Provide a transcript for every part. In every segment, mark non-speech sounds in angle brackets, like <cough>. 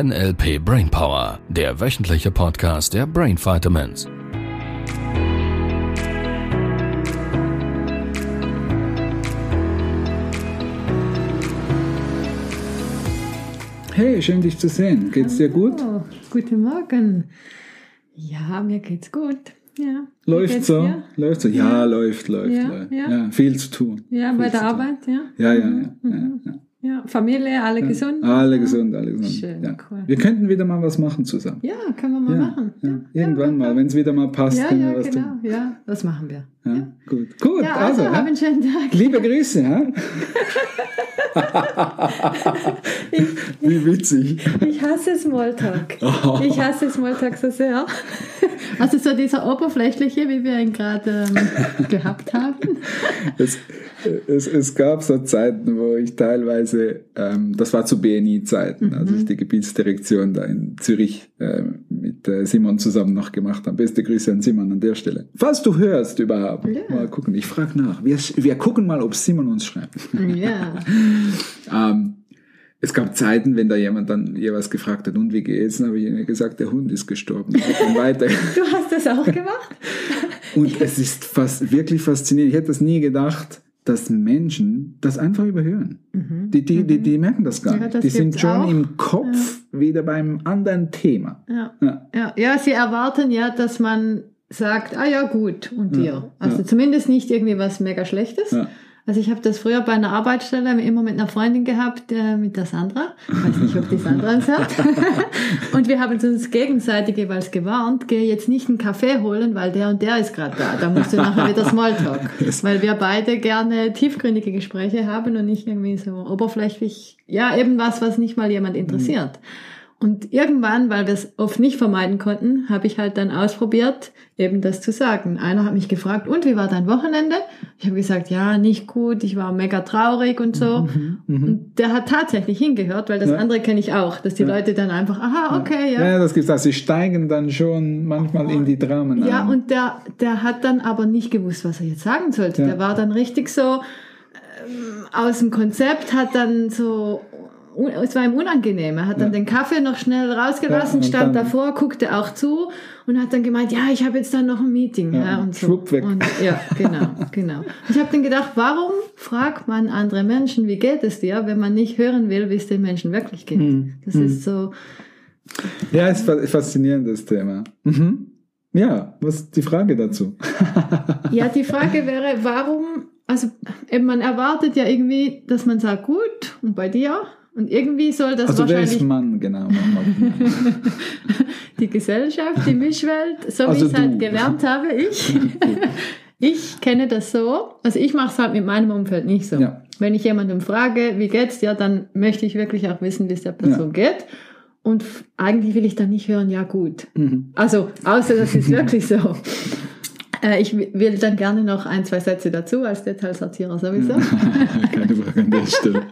NLP Brainpower, der wöchentliche Podcast der Brain Vitamins. Hey, schön dich zu sehen. Geht's dir gut? Oh, guten Morgen. Ja, mir geht's gut. Ja. Läuft so? dir? Läuft so? Ja, läuft, läuft, Ja, läuft. ja. Ja, viel zu tun. Ja, Viel bei der tun. Arbeit, ja. Ja, ja, ja. Mhm, ja, mhm. Ja. Ja, Familie, alle gesund? Alle gesund, alle gesund. Schön, ja. cool. Wir könnten wieder mal was machen zusammen. Ja, können wir mal ja, machen. ja. Irgendwann mal, wenn es wieder mal passt, Ja, können ja, wir was genau. tun. Ja, das machen wir. Ja, Gut, gut. Ja, also, also, ja. einen schönen Tag. liebe Grüße. Ja? <laughs> Wie witzig. Ich hasse Smalltalk. Oh. Ich hasse Smalltalk so sehr. Also so dieser oberflächliche, wie wir ihn gerade ähm, gehabt haben. Es, es, es gab so Zeiten, wo ich teilweise, ähm, das war zu BNI-Zeiten, als Mhm. ich die Gebietsdirektion da in Zürich äh, mit äh, Simon zusammen noch gemacht habe. Beste Grüße an Simon an der Stelle. Falls du hörst überhaupt, Ja. mal gucken, ich frage nach. Wir, wir gucken mal, ob Simon uns schreibt. Ja. <laughs> Ähm, es gab Zeiten, wenn da jemand dann jeweils gefragt hat, und wie geht's? Dann habe ich ihnen gesagt, der Hund ist gestorben. Und weiter. <laughs> Du hast das auch gemacht? Und es ist fast wirklich faszinierend. Ich hätte das nie gedacht, dass Menschen das einfach überhören. Die, die, die, die merken das gar Mhm. Ja, nicht. das Die sind schon auch. im Kopf wieder beim anderen Thema. Ja. Ja. Ja, ja, sie erwarten ja, dass man sagt, ah ja, gut, und dir. Also ja. zumindest nicht irgendwie was mega Schlechtes. Also ich habe das früher bei einer Arbeitsstelle immer mit einer Freundin gehabt, äh, mit der Sandra. Ich weiß nicht, ob die Sandra uns hört. <laughs> und wir haben uns gegenseitig jeweils gewarnt, geh jetzt nicht einen Kaffee holen, weil der und der ist gerade da. Da musst du nachher wieder Smalltalk. <laughs> weil wir beide gerne tiefgründige Gespräche haben und nicht irgendwie so oberflächlich, ja, eben was, was nicht mal jemand interessiert. Und irgendwann, weil wir es oft nicht vermeiden konnten, habe ich halt dann ausprobiert, eben das zu sagen. Einer hat mich gefragt, und wie war dein Wochenende? Ich habe gesagt, ja, nicht gut, ich war mega traurig und so. Und der hat tatsächlich hingehört, weil das Mhm, Ja. andere kenne ich auch, dass die Leute dann einfach, aha, okay, ja. Ja, das gibt's auch. Sie steigen dann schon manchmal in die Dramen Ja, ein. und der, der hat dann aber nicht gewusst, was er jetzt sagen sollte. Ja. Der war dann richtig so ähm, aus dem Konzept, hat dann so, es war ihm unangenehm. Er hat dann Ja. den Kaffee noch schnell rausgelassen, Ja, stand davor, guckte auch zu und hat dann gemeint, ja, ich habe jetzt dann noch ein Meeting. Ja, Ja, und so. schwupp weg. Und, ja, genau, <laughs> genau. Ich habe dann gedacht, warum fragt man andere Menschen, wie geht es dir, wenn man nicht hören will, wie es den Menschen wirklich geht? Hm, Das ist so, Ja, ist fa- faszinierendes Thema. Mhm. Ja, was ist die Frage dazu? <laughs> Ja, die Frage wäre, warum, also eben man erwartet ja irgendwie, dass man sagt, gut, und bei dir? Und irgendwie soll das Also wahrscheinlich ist Mann genau? <laughs> Die Gesellschaft, die Mischwelt, so Also wie ich es halt gelernt habe, ich. <laughs> Ich kenne das so, also ich mache es halt mit meinem Umfeld nicht so. Ja. Wenn ich jemandem frage, wie geht's dir, dann möchte ich wirklich auch wissen, wie es der Person geht. Und eigentlich will ich dann nicht hören, ja gut. Mhm. Also, außer das ist wirklich so. Äh, Ich will dann gerne noch ein, zwei Sätze dazu als Detailsortierer sowieso. <laughs> Keine Frage an der Stelle.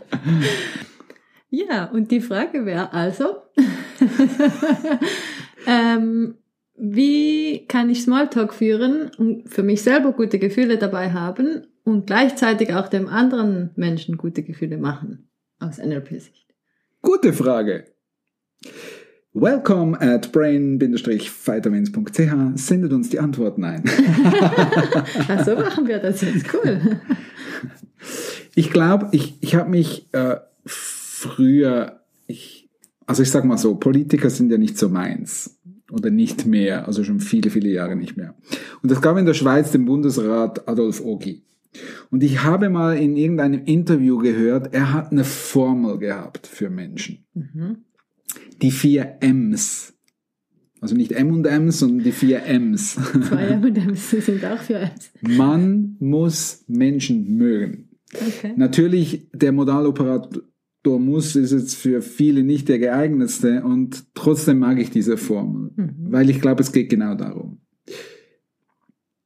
Ja, und die Frage wäre also, <laughs> ähm, wie kann ich Smalltalk führen und für mich selber gute Gefühle dabei haben und gleichzeitig auch dem anderen Menschen gute Gefühle machen aus NLP-Sicht? Gute Frage. Welcome at brain-vitamins.ch sendet uns die Antworten ein. <laughs> Ach, so machen wir das jetzt, cool. Ich glaube, ich, ich habe mich äh, früher, ich, also ich sag mal so, Politiker sind ja nicht so meins oder nicht mehr, also schon viele, viele Jahre nicht mehr. Und es gab in der Schweiz den Bundesrat Adolf Ogi. Und ich habe mal in irgendeinem Interview gehört, er hat eine Formel gehabt für Menschen. Mhm. Die vier M's. Also nicht M und M's, sondern die vier M's. Zwei M&M's <laughs> sind auch für M's. Man muss Menschen mögen. Okay. Natürlich, der Modaloperator muss ist jetzt für viele nicht der geeignetste und trotzdem mag ich diese Formel, Mhm. weil ich glaube, es geht genau darum.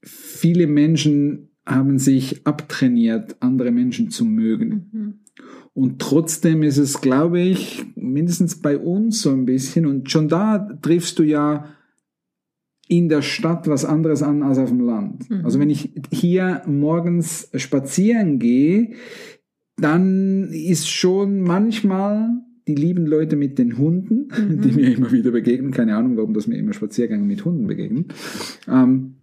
Viele Menschen haben sich abtrainiert, andere Menschen zu mögen. Mhm. Und trotzdem ist es, glaube ich, mindestens bei uns so ein bisschen, und schon da triffst du ja in der Stadt was anderes an als auf dem Land. Mhm. Also wenn ich hier morgens spazieren gehe, dann ist schon manchmal die lieben Leute mit den Hunden, Mhm. die mir immer wieder begegnen. Keine Ahnung, warum das mir immer Spaziergänge mit Hunden begegnen. Ähm,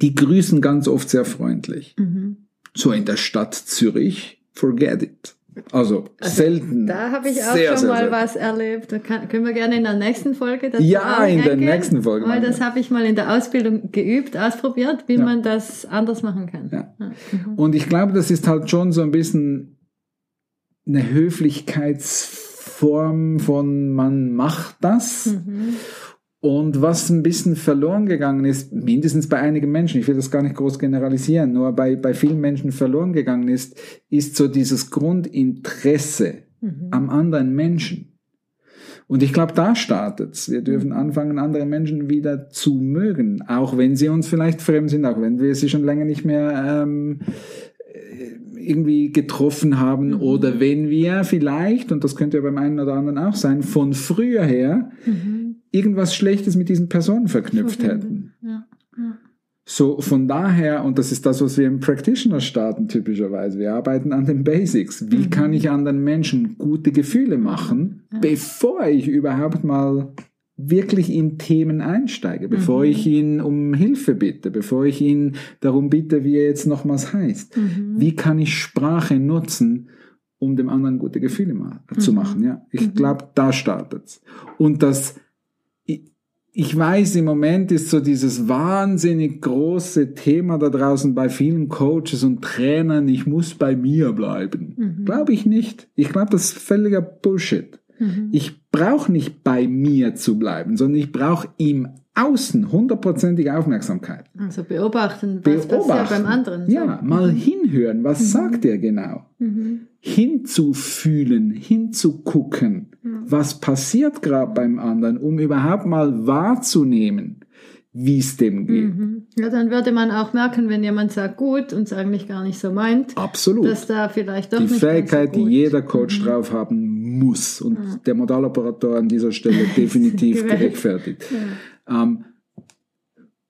die grüßen ganz oft sehr freundlich. Mhm. So in der Stadt Zürich, forget it. Also, selten. Da habe ich auch Sehr, schon sehr mal selten. was erlebt. Da kann, können wir gerne in der nächsten Folge dazu Ja, in der nächsten Folge Weil das habe ich mal in der Ausbildung geübt, ausprobiert, wie Ja. man das anders machen kann. Ja. Mhm. Und ich glaube, das ist halt schon so ein bisschen eine Höflichkeitsform von man macht das. Mhm. Und was ein bisschen verloren gegangen ist, mindestens bei einigen Menschen, ich will das gar nicht groß generalisieren, nur bei, bei vielen Menschen verloren gegangen ist, ist so dieses Grundinteresse Mhm. am anderen Menschen. Und ich glaube, da startet's. Wir dürfen anfangen, andere Menschen wieder zu mögen, auch wenn sie uns vielleicht fremd sind, auch wenn wir sie schon länger nicht mehr ähm, äh, irgendwie getroffen haben Mhm. oder wenn wir vielleicht, und das könnte ja beim einen oder anderen auch sein, von früher her Mhm. irgendwas Schlechtes mit diesen Personen verknüpft hätten. Ja. Ja. So von daher, und das ist das, was wir im Practitioner starten typischerweise, wir arbeiten an den Basics. Wie Mhm. kann ich anderen Menschen gute Gefühle machen, bevor ich überhaupt mal wirklich in Themen einsteige, bevor Mhm. ich ihn um Hilfe bitte, bevor ich ihn darum bitte, wie er jetzt nochmals heißt. Mhm. Wie kann ich Sprache nutzen, um dem anderen gute Gefühle ma zu Mhm. machen? Ja, ich Mhm. glaube, da startet's. Und das, ich, ich weiß, im Moment ist so dieses wahnsinnig große Thema da draußen bei vielen Coaches und Trainern, ich muss bei mir bleiben. Mhm. Glaube ich nicht. Ich glaube, das ist völliger Bullshit. Mhm. Ich brauche nicht bei mir zu bleiben, sondern ich brauche im Außen hundertprozentige Aufmerksamkeit. Also beobachten, was passiert beim anderen. so. Ja, mal hinhören, was sagt er genau? Mhm. Hinzufühlen, hinzugucken, Mhm. was passiert gerade beim anderen, um überhaupt mal wahrzunehmen, wie es dem geht. Mhm. Ja, dann würde man auch merken, wenn jemand sagt gut und es eigentlich gar nicht so meint, Absolut. dass da vielleicht doch die Fähigkeit, so die jeder Coach drauf haben muss und der Modaloperator an dieser Stelle <laughs> definitiv gerechtfertigt. Ähm,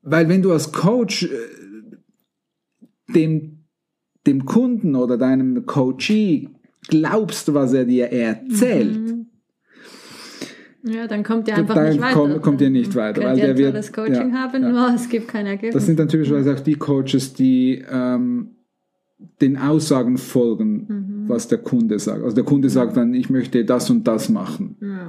weil wenn du als Coach äh, dem, dem Kunden oder deinem Coachee glaubst, was er dir erzählt, Mhm. Ja, dann kommt ihr einfach Dann nicht weiter. kommt- kommt ihr nicht weiter, Könnt weil ihr der ein wird- tolles Coaching ja, haben, ja. nur <laughs> es gibt kein Ergebnis. Das sind dann typischerweise auch die Coaches, die ähm, den Aussagen folgen, Mhm. was der Kunde sagt. Also der Kunde sagt dann, ich möchte das und das machen. ja.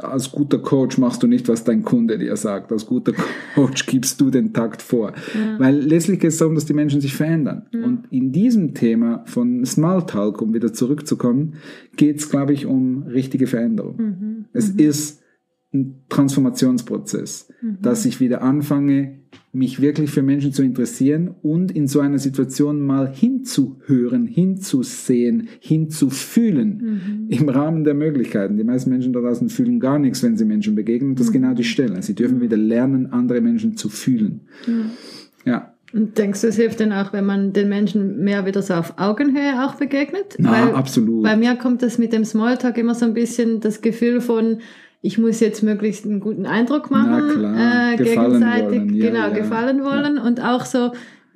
Als guter Coach machst du nicht, was dein Kunde dir sagt. Als guter <laughs> Coach gibst du den Takt vor. Weil letztlich geht es darum, dass die Menschen sich verändern. Und in diesem Thema von Smalltalk, um wieder zurückzukommen, geht es, glaube ich, um richtige Veränderung. Mhm. Es ist ein Transformationsprozess, dass ich wieder anfange, mich wirklich für Menschen zu interessieren und in so einer Situation mal hinzuhören, hinzusehen, hinzufühlen, im Rahmen der Möglichkeiten. Die meisten Menschen da draußen fühlen gar nichts, wenn sie Menschen begegnen. Das ist genau die Stelle. Sie dürfen wieder lernen, andere Menschen zu fühlen. Ja. Und denkst du, es hilft denn auch, wenn man den Menschen mehr wieder so auf Augenhöhe auch begegnet? Na, absolut. Bei mir kommt das mit dem Smalltalk immer so ein bisschen das Gefühl von, ich muss jetzt möglichst einen guten Eindruck machen, äh, gegenseitig, wollen, ja, genau, ja. gefallen wollen und auch so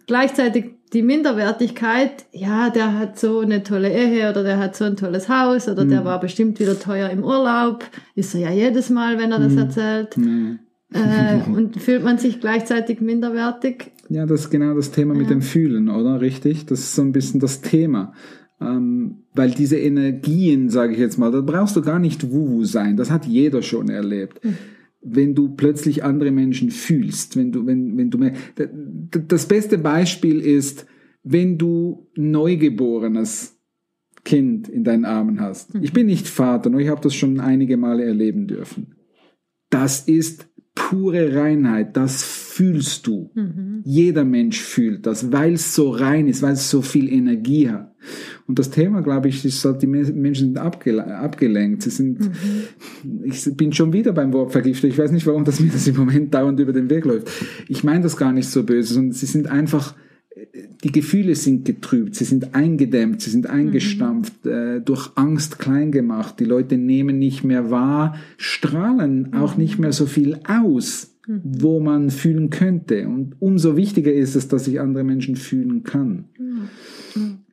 gleichzeitig die Minderwertigkeit, ja, der hat so eine tolle Ehe oder der hat so ein tolles Haus oder Mhm. der war bestimmt wieder teuer im Urlaub, ist er ja jedes Mal, wenn er das Mhm. erzählt. Ja. Äh, <laughs> und fühlt man sich gleichzeitig minderwertig? Ja, das ist genau das Thema mit Ja. dem Fühlen, oder? Richtig? Das ist so ein bisschen das Thema. Ähm, weil diese Energien, sage ich jetzt mal, da brauchst du gar nicht Wuhu sein. Das hat jeder schon erlebt. Wenn du plötzlich andere Menschen fühlst, wenn du, wenn, wenn du mehr, das beste Beispiel ist, wenn du Neugeborenes Kind in deinen Armen hast. Ich bin nicht Vater, nur ich habe das schon einige Male erleben dürfen. Das ist pure Reinheit, das fühlst du. Mhm. Jeder Mensch fühlt das, weil es so rein ist, weil es so viel Energie hat. Und das Thema, glaube ich, ist, halt, die Me- Menschen sind abgele abgelenkt. Sie sind, Mhm. ich bin schon wieder beim Wort vergiftet. Ich weiß nicht, warum das mir das im Moment dauernd über den Weg läuft. Ich meine das gar nicht so böse, sondern sie sind einfach, die Gefühle sind getrübt, sie sind eingedämmt, sie sind eingestampft, äh, durch Angst klein gemacht. Die Leute nehmen nicht mehr wahr, strahlen auch nicht mehr so viel aus, wo man fühlen könnte. Und umso wichtiger ist es, dass ich andere Menschen fühlen kann.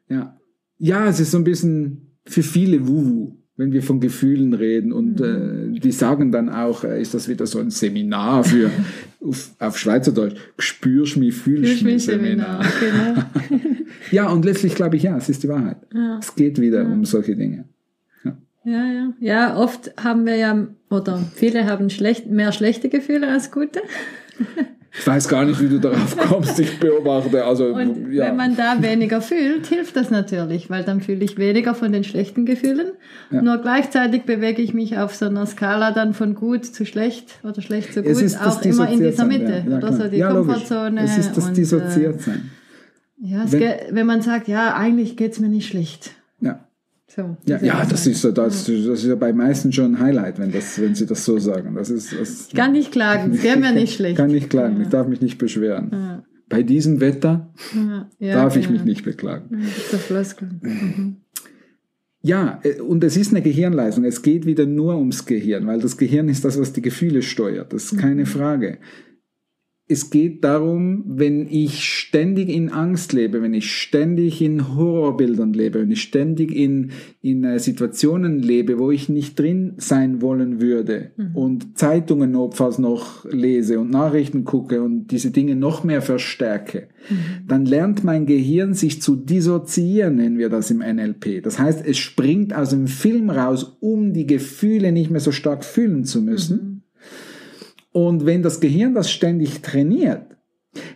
Ja. Ja, es ist so ein bisschen für viele Wuhu. wenn wir von Gefühlen reden und Mhm. äh, die sagen dann auch, äh, ist das wieder so ein Seminar für <laughs> auf, auf Schweizerdeutsch, spürst mich, fühlst mich Seminar. Seminar, genau. <laughs> Ja, und letztlich glaube ich, ja, es ist die Wahrheit. Ja. Es geht wieder um solche Dinge. Ja, ja. Ja, oft haben wir ja, oder viele haben schlecht, mehr schlechte Gefühle als gute. Ich weiß gar nicht, wie du darauf <laughs> kommst. Ich beobachte, also Und ja. wenn man da weniger fühlt, hilft das natürlich, weil dann fühle ich weniger von den schlechten Gefühlen. Ja. Nur gleichzeitig bewege ich mich auf so einer Skala dann von gut zu schlecht oder schlecht zu gut, auch immer in dieser Mitte. ja, oder so die ja, logisch. Komfortzone. Es ist das und, äh, Dissoziiertsein. Ja, wenn, wenn man sagt, ja, eigentlich geht's mir nicht schlecht. Ja. So, Ja, ja, das ist, das, das ist ja bei meisten schon ein Highlight, wenn, das, wenn sie das so sagen. Das ist, das Ich kann nicht klagen, es geht mir nicht <laughs> schlecht. kann nicht klagen, ich darf mich nicht beschweren. Ja. Bei diesem Wetter Ja, ja, darf ich mich nicht beklagen. Ja. Mhm. Ja, äh, und es ist eine Gehirnleistung. Es geht wieder nur ums Gehirn, weil das Gehirn ist das, was die Gefühle steuert. Das ist keine Frage. Es geht darum, wenn ich ständig in Angst lebe, wenn ich ständig in Horrorbildern lebe, wenn ich ständig in, in äh, Situationen lebe, wo ich nicht drin sein wollen würde und Zeitungen notfalls noch lese und Nachrichten gucke und diese Dinge noch mehr verstärke, dann lernt mein Gehirn sich zu dissoziieren, nennen wir das im NLP. Das heißt, es springt aus dem Film raus, um die Gefühle nicht mehr so stark fühlen zu müssen. Und wenn das Gehirn das ständig trainiert,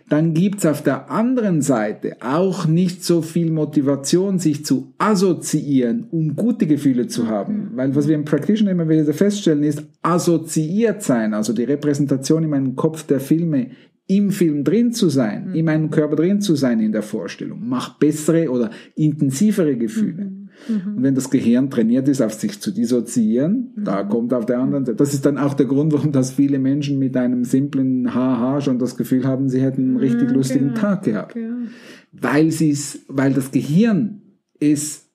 dann gibt's auf der anderen Seite auch nicht so viel Motivation, sich zu assoziieren, um gute Gefühle zu haben. Weil was wir im Practitioner immer wieder feststellen, ist assoziiert sein, also die Repräsentation in meinem Kopf der Filme, im Film drin zu sein, in meinem Körper drin zu sein in der Vorstellung, macht bessere oder intensivere Gefühle. Und wenn das Gehirn trainiert ist, auf sich zu dissoziieren, da kommt auf der anderen Seite. Das ist dann auch der Grund, warum das viele Menschen mit einem simplen Haha schon das Gefühl haben, sie hätten einen richtig lustigen genau. Tag gehabt. Ja. Weil sie es, weil das Gehirn es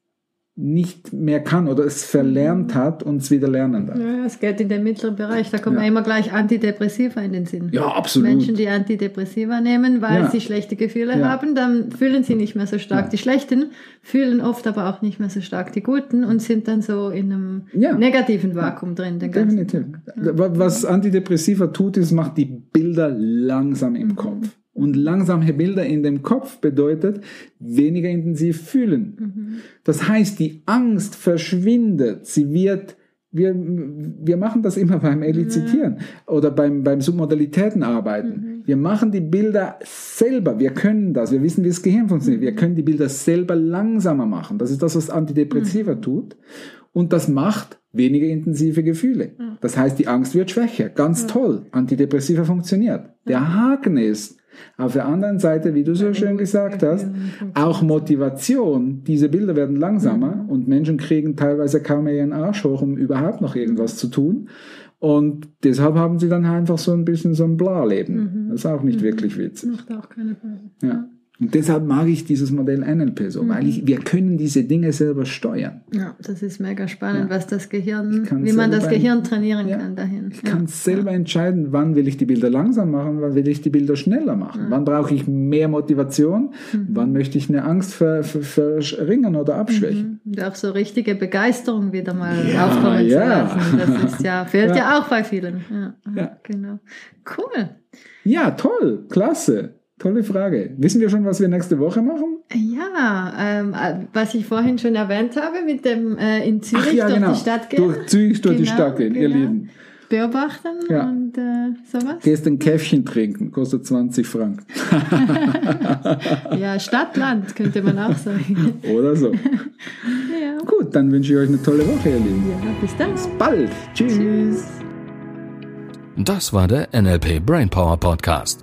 nicht mehr kann oder es verlernt hat und es wieder lernen darf. Ja, es geht in den mittleren Bereich. Da kommen Ja. immer gleich Antidepressiva in den Sinn. Ja, absolut. Menschen, die Antidepressiva nehmen, weil Ja. sie schlechte Gefühle Ja. haben, dann fühlen sie nicht mehr so stark die schlechten, fühlen oft aber auch nicht mehr so stark die guten und sind dann so in einem negativen Vakuum drin. Definitiv. Was Antidepressiva tut, ist, macht die Bilder langsam Mhm. im Kopf. Und langsame Bilder in dem Kopf bedeutet weniger intensiv fühlen. Mhm. Das heißt, die Angst verschwindet. Sie wird, wir, wir machen das immer beim Elizitieren oder beim, beim Submodalitätenarbeiten. Mhm. Wir machen die Bilder selber. Wir können das. Wir wissen, wie das Gehirn funktioniert. Mhm. Wir können die Bilder selber langsamer machen. Das ist das, was Mhm. Antidepressiva tut. Und das macht weniger intensive Gefühle. Das heißt, die Angst wird schwächer. Ganz toll. Antidepressiva funktioniert. Der Haken ist, auf der anderen Seite, wie du so schön gesagt hast, auch Motivation. Diese Bilder werden langsamer und Menschen kriegen teilweise kaum mehr ihren Arsch hoch, um überhaupt noch irgendwas zu tun. Und deshalb haben sie dann einfach so ein bisschen so ein Bla-Leben. Das ist auch nicht wirklich witzig. Macht auch keine Frage. Ja. Und deshalb mag ich dieses Modell NLP so, weil ich, wir können diese Dinge selber steuern. Ja, das ist mega spannend, was das Gehirn, wie man das Gehirn trainieren Ja. kann dahin. Ich kann selber entscheiden, wann will ich die Bilder langsam machen, wann will ich die Bilder schneller machen, wann brauche ich mehr Motivation, wann möchte ich eine Angst ver, ver, verringern oder abschwächen. Und auch so richtige Begeisterung wieder mal Ja, aufkommen ja. zu lassen. Das ist ja, <laughs> fehlt ja, auch bei vielen. Ja, Ja. genau. Cool. Ja, toll, klasse, tolle Frage. Wissen wir schon, was wir nächste Woche machen? Ja, ähm, äh, was ich vorhin schon erwähnt habe, mit dem äh, in Zürich Ach ja, durch genau. die Stadt gehen. Durch Zürich durch die Genau, Stadt gehen, ihr genau. Lieben. Beobachten Ja. und äh, sowas. Gehst ein Käffchen trinken, kostet 20 Franken. <laughs> Ja, Stadt, Land könnte man auch sagen. <laughs> Oder so. ja. Gut, dann wünsche ich euch eine tolle Woche, ihr Lieben. ja, bis dann. Bald. Tschüss. Tschüss. Das war der NLP Brainpower Podcast.